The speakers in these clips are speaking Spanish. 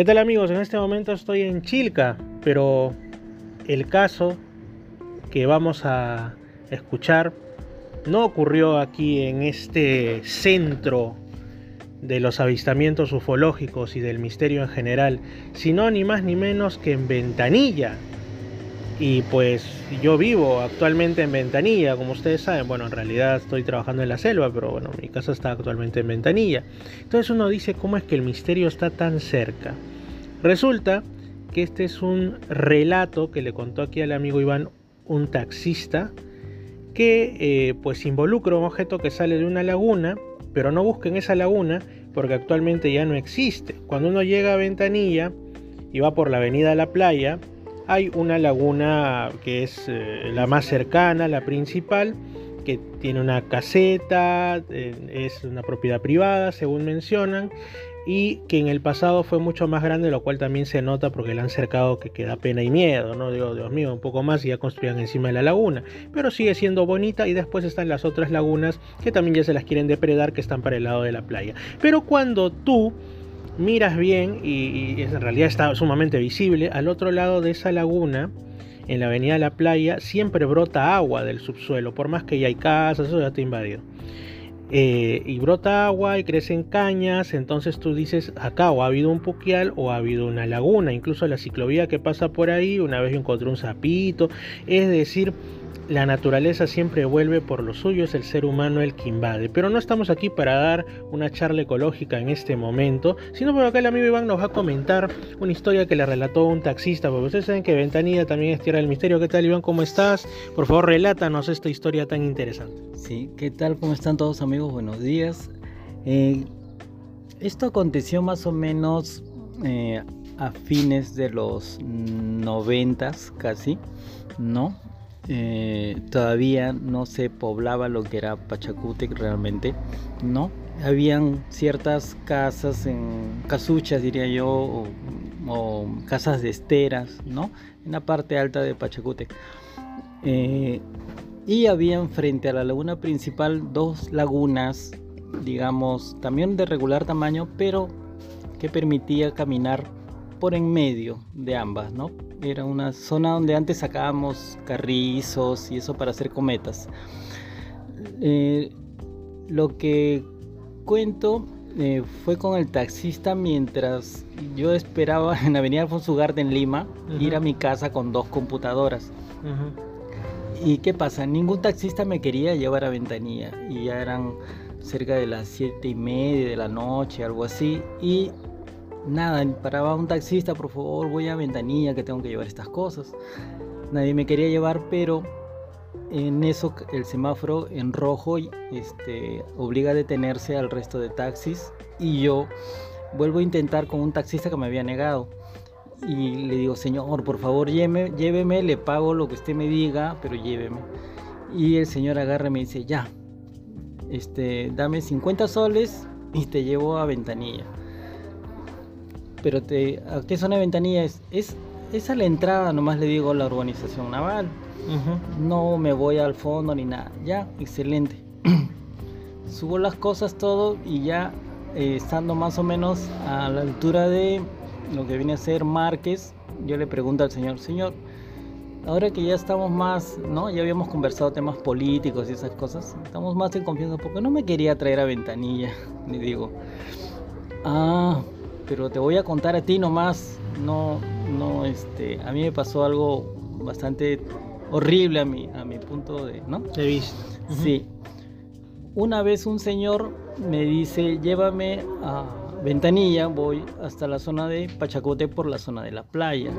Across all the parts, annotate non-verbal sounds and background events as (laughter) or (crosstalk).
¿Qué tal amigos? En este momento estoy en Chilca, pero el caso que vamos a escuchar no ocurrió aquí en este centro de los avistamientos ufológicos y del misterio en general, sino ni más ni menos que en Ventanilla. Y pues yo vivo actualmente en Ventanilla, como ustedes saben, bueno, en realidad estoy trabajando en la selva, pero bueno, mi casa está actualmente en Ventanilla. Entonces uno dice, ¿cómo es que el misterio está tan cerca? Resulta que este es un relato que le contó aquí al amigo Iván un taxista que eh, pues involucra un objeto que sale de una laguna pero no busquen esa laguna porque actualmente ya no existe. Cuando uno llega a Ventanilla y va por la avenida a la playa, hay una laguna que es eh, la más cercana, la principal, que tiene una caseta, es una propiedad privada, según mencionan, y que en el pasado fue mucho más grande, lo cual también se nota porque le han cercado que queda pena y miedo, ¿no? Digo, Dios mío, un poco más y ya construían encima de la laguna, pero sigue siendo bonita y después están las otras lagunas que también ya se las quieren depredar que están para el lado de la playa. Pero cuando tú miras bien y, en realidad está sumamente visible, al otro lado de esa laguna, en la avenida de la playa, siempre brota agua del subsuelo, por más que ya hay casas, eso ya está invadido. Eh, y brota agua y crecen cañas, entonces tú dices acá o ha habido un puquial o ha habido una laguna, incluso la ciclovía que pasa por ahí, una vez encontré un sapito, es decir, la naturaleza siempre vuelve por lo suyo, es el ser humano el que invade. Pero no estamos aquí para dar una charla ecológica en este momento, sino porque acá el amigo Iván nos va a comentar una historia que le relató un taxista, porque ustedes saben que Ventanilla también es tierra del misterio. ¿Qué tal Iván? ¿Cómo estás? Por favor, relátanos esta historia tan interesante. Sí, ¿qué tal? ¿Cómo están todos amigos? Buenos días. Eh, esto aconteció más o menos eh, a fines de los noventas casi, ¿no? Eh, todavía no se poblaba lo que era Pachacútec realmente, ¿no? Habían ciertas casas en casuchas, diría yo, o, casas de esteras, ¿no? En la parte alta de Pachacútec. Eh, y habían frente a la laguna principal dos lagunas, digamos, también de regular tamaño, pero que permitía caminar por en medio de ambas, ¿no? Era una zona donde antes sacábamos carrizos y eso para hacer cometas. Eh, lo que cuento eh, fue con el taxista mientras yo esperaba (laughs) en Avenida Alfonso Ugarte en Lima ir a mi casa con dos computadoras. ¿Y qué pasa? Ningún taxista me quería llevar a Ventanilla y ya eran cerca de las siete y media de la noche, algo así. Y nada, paraba un taxista, por favor, voy a ventanilla que tengo que llevar estas cosas. Nadie me quería llevar, pero en eso el semáforo en rojo este, obliga a detenerse al resto de taxis y yo vuelvo a intentar con un taxista que me había negado. Y le digo, señor, por favor, lléveme, lléveme, le pago lo que usted me diga, pero lléveme. Y el señor agarra y me dice, ya, este, dame 50 soles y te llevo a ventanilla pero te, ¿a qué zona de ventanilla es? Es, a la entrada, nomás le digo la urbanización naval. No me voy al fondo ni nada. Ya, excelente. (clears throat) Subo las cosas todo y ya eh, estando más o menos a la altura de lo que viene a ser Márquez, yo le pregunto al señor, señor, ahora que ya estamos más, ¿no? Ya habíamos conversado temas políticos y esas cosas, estamos más en confianza porque no me quería traer a ventanilla, (laughs) le digo. Ah, pero te voy a contar a ti nomás. No, no, este, a mí me pasó algo bastante horrible a mi, a mi punto de, ¿no? De vista. Sí. Una vez un señor me dice, llévame a Ventanilla, voy hasta la zona de Pachacote por la zona de la playa.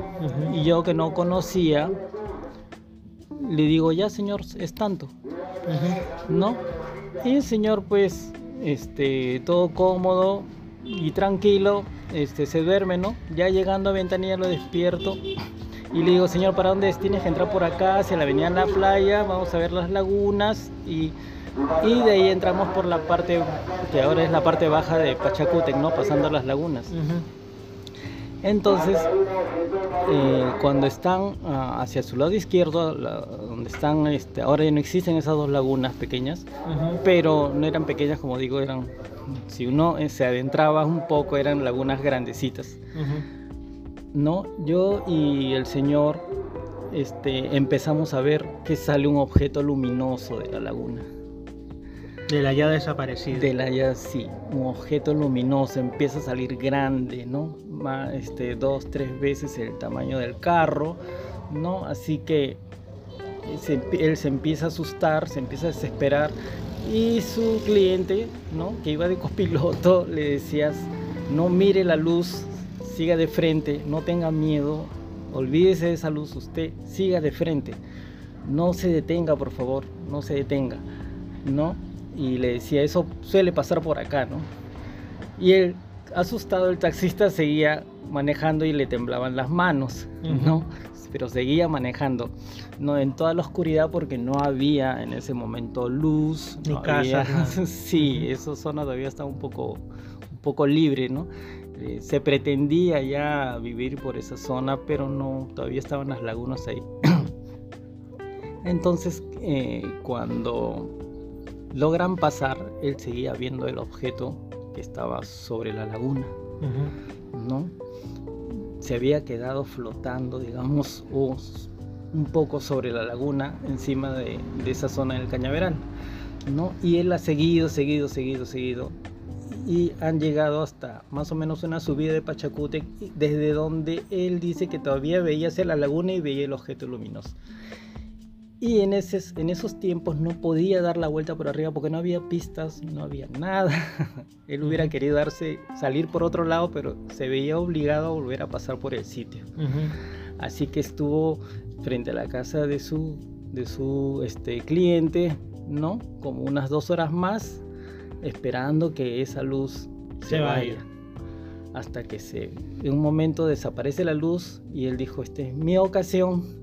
Y yo que no conocía, le digo, ya señor, es tanto. ¿No? Y el señor pues, este, todo cómodo, y tranquilo, este, se duerme, ¿no? Ya llegando a Ventanilla lo despierto y le digo, señor, ¿para dónde es? Tienes que entrar por acá, hacia la avenida La Playa, vamos a ver las lagunas y, y de ahí entramos por la parte, que ahora es la parte baja de Pachacútec, ¿no? Pasando las lagunas. Entonces, eh, cuando están ah, hacia su lado izquierdo, donde están, este, ahora ya no existen esas dos lagunas pequeñas, pero no eran pequeñas como digo, eran, si uno eh, se adentraba un poco, eran lagunas grandecitas. No, yo y el señor este, empezamos a ver que sale un objeto luminoso de la laguna. De la ya desaparecida. De la ya, sí, un objeto luminoso empieza a salir grande, ¿no? este, dos, tres veces el tamaño del carro, ¿no? Así que él se empieza a asustar, se empieza a desesperar y su cliente, ¿no? Que iba de copiloto, (laughs) le decías, no mire la luz, siga de frente, no tenga miedo, olvídese de esa luz, usted siga de frente, no se detenga, por favor, no se detenga, ¿no? Y le decía, eso suele pasar por acá, ¿no? Y él, asustado, el taxista seguía manejando y le temblaban las manos, ¿no? Pero seguía manejando, no en toda la oscuridad porque no había en ese momento luz, ni casa. (laughs) sí, esa zona todavía estaba un poco, un poco libre, ¿no? Eh, se pretendía ya vivir por esa zona, pero no, todavía estaban las lagunas ahí. (clears throat) Entonces, eh, cuando logran pasar, él seguía viendo el objeto que estaba sobre la laguna, ¿no? Se había quedado flotando, digamos, un poco sobre la laguna, encima de, esa zona del cañaveral, ¿no? Y él ha seguido, seguido, seguido, seguido, y han llegado hasta más o menos una subida de Pachacute, desde donde él dice que todavía veía hacia la laguna y veía el objeto luminoso. Y en, en esos tiempos no podía dar la vuelta por arriba porque no había pistas, no había nada. (laughs) Él hubiera querido darse, salir por otro lado, pero se veía obligado a volver a pasar por el sitio. Así que estuvo frente a la casa de su, de su este, cliente, ¿no? Como unas dos horas más, esperando que esa luz se, vaya. Hasta que se, en un momento desaparece la luz y él dijo, esta es mi ocasión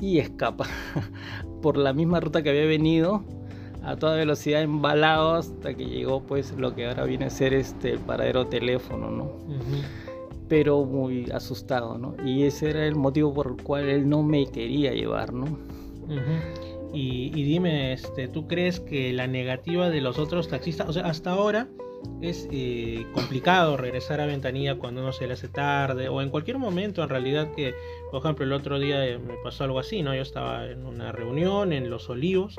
y escapa (laughs) por la misma ruta que había venido a toda velocidad embalado hasta que llegó pues lo que ahora viene a ser este el paradero teléfono, ¿no? Pero muy asustado, ¿no? Y ese era el motivo por el cual él no me quería llevar, ¿no? y, y, dime, este, ¿tú crees que la negativa de los otros taxistas, o sea, hasta ahora es eh, complicado regresar a ventanilla cuando uno se le hace tarde o en cualquier momento en realidad que por ejemplo el otro día me pasó algo así no yo estaba en una reunión en los olivos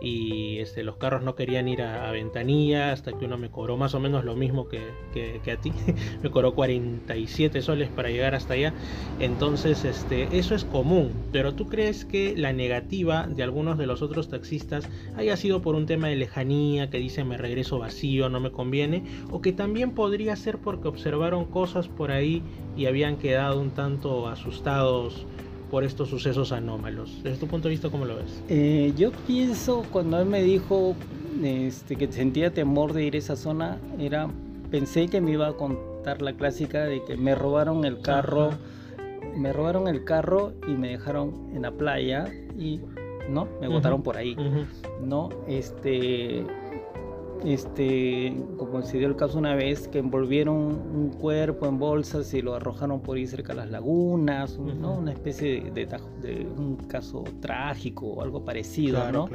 y este, los carros no querían ir a, ventanilla hasta que uno me cobró más o menos lo mismo que, que, a ti. (laughs) me cobró 47 soles para llegar hasta allá. Entonces, este, eso es común. Pero tú crees que la negativa de algunos de los otros taxistas haya sido por un tema de lejanía, que dicen me regreso vacío, no me conviene, o que también podría ser porque observaron cosas por ahí y habían quedado un tanto asustados por estos sucesos anómalos. Desde tu punto de vista, ¿cómo lo ves? Eh, yo pienso, cuando él me dijo este, que sentía temor de ir a esa zona, era, pensé que me iba a contar la clásica de que me robaron el carro, me robaron el carro y me dejaron en la playa y, ¿no? Me botaron por ahí, ¿no? Este este, como se dio el caso una vez, que envolvieron un cuerpo en bolsas y lo arrojaron por ahí cerca de las lagunas, ¿no? una especie de, de, un caso trágico o algo parecido, ¿no?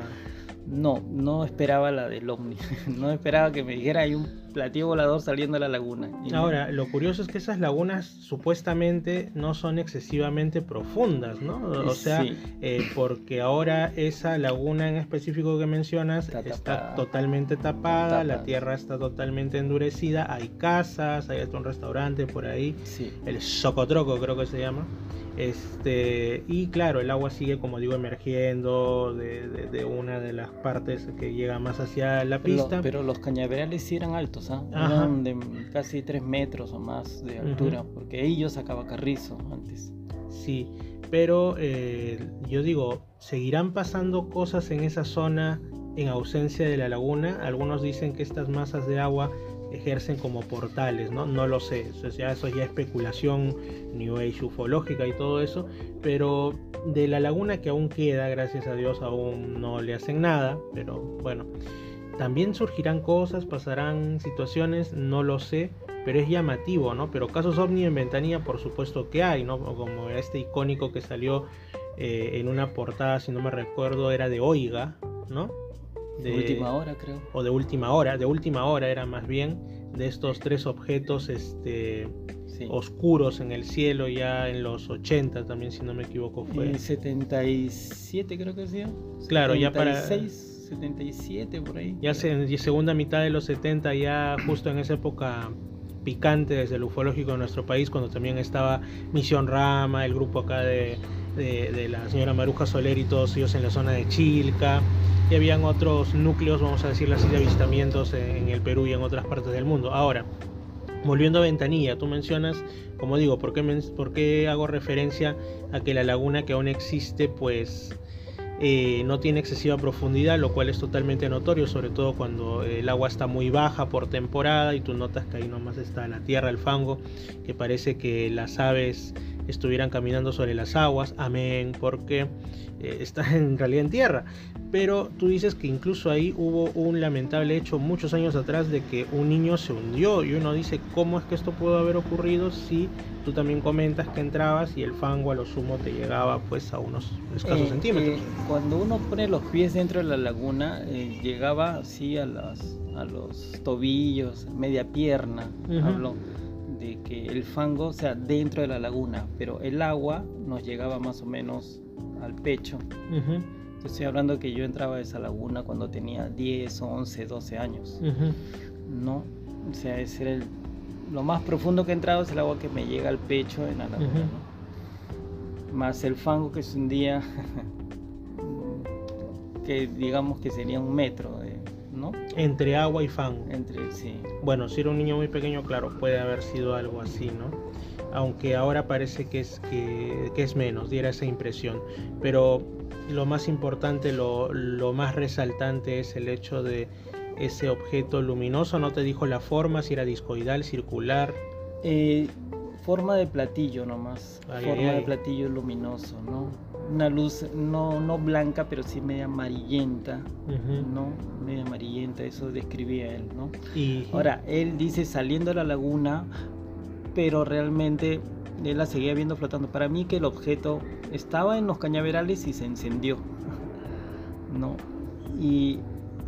No, no esperaba la del ovni, (laughs) no esperaba que me dijera hay un platillo volador saliendo de la laguna. Ahora, lo curioso es que esas lagunas supuestamente no son excesivamente profundas, ¿no? O sea, eh, porque ahora esa laguna en específico que mencionas está, totalmente tapada, la tierra está totalmente endurecida, hay casas, hay hasta un restaurante por ahí, el Socotroco creo que se llama. Este, y claro, el agua sigue, como digo, emergiendo de, una de las partes que llega más hacia la pista. pero los cañaverales sí eran altos, ¿ah? eran de casi 3 metros o más de altura, porque ahí yo sacaba carrizo antes. Sí, pero eh, yo digo, ¿seguirán pasando cosas en esa zona en ausencia de la laguna? Algunos dicen que estas masas de agua ejercen como portales, ¿no? No lo sé, eso ya, eso ya es especulación New Age ufológica y todo eso, pero de la laguna que aún queda, gracias a Dios, aún no le hacen nada, pero bueno, también surgirán cosas, pasarán situaciones, no lo sé, pero es llamativo, ¿no? Pero casos ovni en ventanilla, por supuesto que hay, ¿no? Como este icónico que salió eh, en una portada, si no me recuerdo, era de Oiga, ¿no? De última hora, creo. O de última hora, de última hora era más bien, de estos tres objetos este, oscuros en el cielo ya en los 80 también, si no me equivoco, fue. En 77 creo que sea. Claro, ya para... 77 por ahí. Ya en segunda mitad de los 70, ya justo en esa época picante desde el ufológico de nuestro país, cuando también estaba Misión Rama, el grupo acá de, de, la señora Maruja Soler y todos ellos en la zona de Chilca, y habían otros núcleos, vamos a decirlo así, de avistamientos en, el Perú y en otras partes del mundo. Ahora, volviendo a Ventanilla, tú mencionas, como digo, ¿por qué, ¿por qué hago referencia a que la laguna que aún existe, pues eh, no tiene excesiva profundidad, lo cual es totalmente notorio, sobre todo cuando el agua está muy baja por temporada y tú notas que ahí nomás está la tierra, el fango, que parece que las aves estuvieran caminando sobre las aguas, amén, porque eh, está (laughs) en realidad en tierra. Pero tú dices que incluso ahí hubo un lamentable hecho muchos años atrás de que un niño se hundió y uno dice, ¿cómo es que esto pudo haber ocurrido si tú también comentas que entrabas y el fango a lo sumo te llegaba pues a unos escasos eh, centímetros? Eh, cuando uno pone los pies dentro de la laguna, llegaba así a, las, a los tobillos, media pierna, de que el fango, sea, dentro de la laguna, pero el agua nos llegaba más o menos al pecho. Estoy hablando que yo entraba a esa laguna cuando tenía 10, 11, 12 años. ¿No? O sea, ese era el, lo más profundo que he entrado es el agua que me llega al pecho en la laguna. Más el fango que es un día (laughs) que digamos que sería un metro de, entre agua y fango. Entre, sí. Bueno, si era un niño muy pequeño, claro, puede haber sido algo así, ¿no? Aunque ahora parece que es, que, es menos, diera esa impresión. Pero lo más importante, lo, más resaltante es el hecho de ese objeto luminoso. No te dijo la forma, si era discoidal, circular. Eh, forma de platillo nomás. forma de platillo luminoso, ¿no? Una luz no, no blanca, pero sí media amarillenta, ¿no? Media amarillenta, eso describía él, ¿no? Y... Ahora, él dice saliendo a la laguna, pero realmente él la seguía viendo flotando. Para mí que el objeto estaba en los cañaverales y se encendió, (laughs) ¿no? Y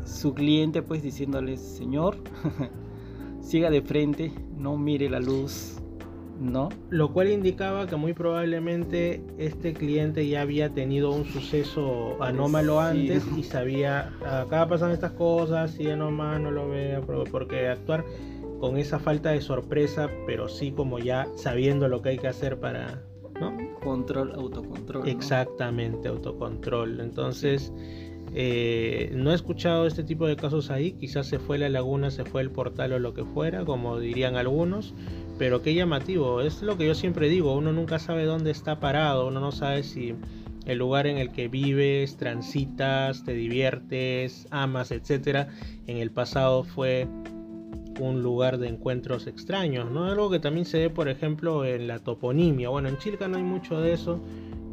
su cliente pues diciéndole, señor, (laughs) siga de frente, no mire la luz, ¿no? Lo cual indicaba que muy probablemente este cliente ya había tenido un suceso anómalo antes y sabía, acá pasan estas cosas, si nomás no lo vea, porque actuar con esa falta de sorpresa, pero sí como ya sabiendo lo que hay que hacer para, ¿no? Control, autocontrol. Exactamente, autocontrol. Entonces, eh, no he escuchado este tipo de casos ahí, quizás se fue la laguna, se fue el portal o lo que fuera, como dirían algunos pero qué llamativo, es lo que yo siempre digo, uno nunca sabe dónde está parado, uno no sabe si el lugar en el que vives, transitas, te diviertes, amas, etcétera, en el pasado fue un lugar de encuentros extraños, ¿no? Algo que también se ve, por ejemplo, en la toponimia. Bueno, en Chilca no hay mucho de eso,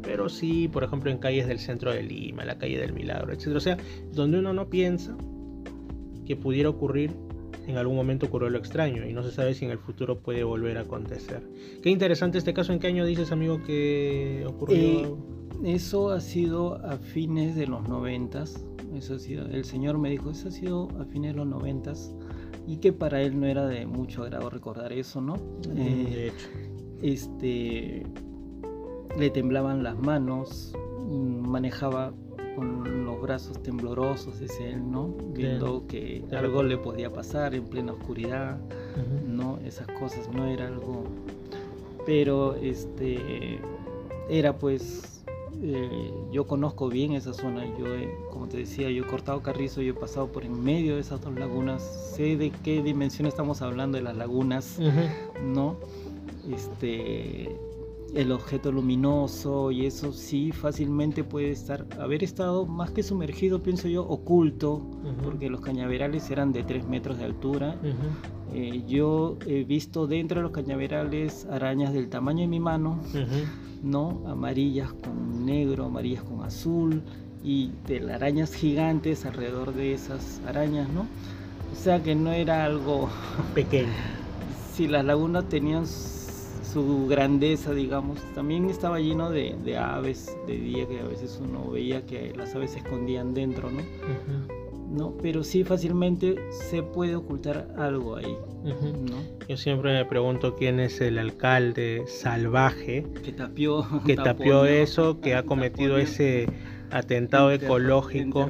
pero sí, por ejemplo, en calles del centro de Lima, la calle del Milagro, etcétera. O sea, donde uno no piensa que pudiera ocurrir en algún momento ocurrió lo extraño y no se sabe si en el futuro puede volver a acontecer. Qué interesante este caso. ¿En qué año dices, amigo, que ocurrió? Eh, eso ha sido a fines de los noventas. Eso ha sido, el señor me dijo, eso ha sido a fines de los noventas y que para él no era de mucho agrado recordar eso, ¿no? Mm, de eh, hecho. Este, le temblaban las manos, mm, manejaba con los brazos temblorosos, dice él, ¿no? Viendo que algo le podía pasar en plena oscuridad, ¿no? Esas cosas no era algo... Pero este era pues eh, yo conozco bien esa zona, yo como te decía, yo he cortado carrizo, yo he pasado por en medio de esas dos lagunas, sé de qué dimensión estamos hablando de las lagunas, ¿no? Este, el objeto luminoso y eso sí fácilmente puede estar, haber estado más que sumergido, pienso yo, oculto, porque los cañaverales eran de 3 metros de altura. Eh, yo he visto dentro de los cañaverales arañas del tamaño de mi mano, ¿no? Amarillas con negro, amarillas con azul y telarañas gigantes alrededor de esas arañas, ¿no? O sea que no era algo pequeño (laughs) y las lagunas tenían su grandeza, digamos. También estaba lleno de, aves de día que a veces uno veía que las aves se escondían dentro, ¿no? ¿no? Pero sí fácilmente se puede ocultar algo ahí, Yo siempre me pregunto quién es el alcalde salvaje que tapió, que (laughs) tapió eso, que ha (laughs) cometido ese atentado ecológico.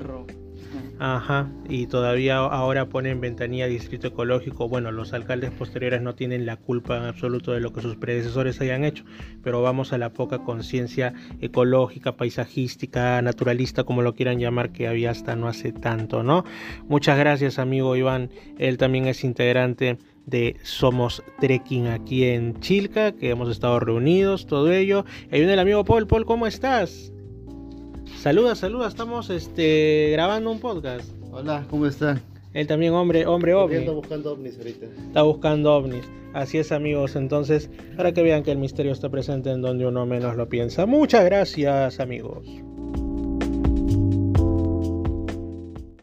Ajá, y todavía ahora ponen ventanilla distrito ecológico. Bueno, los alcaldes posteriores no tienen la culpa en absoluto de lo que sus predecesores hayan hecho, pero vamos a la poca conciencia ecológica, paisajística, naturalista, como lo quieran llamar, que había hasta no hace tanto, ¿no? Muchas gracias, amigo Iván. Él también es integrante de Somos Trekking aquí en Chilca, que hemos estado reunidos, todo ello. Ahí viene amigo Paul. Paul, ¿cómo estás? Saluda, saluda, estamos este, grabando un podcast. Hola, ¿cómo están? Él también, hombre, hombre ovni. Está buscando ovnis ahorita. Está buscando ovnis. Así es, amigos. Entonces, para que vean que el misterio está presente en donde uno menos lo piensa. Muchas gracias, amigos.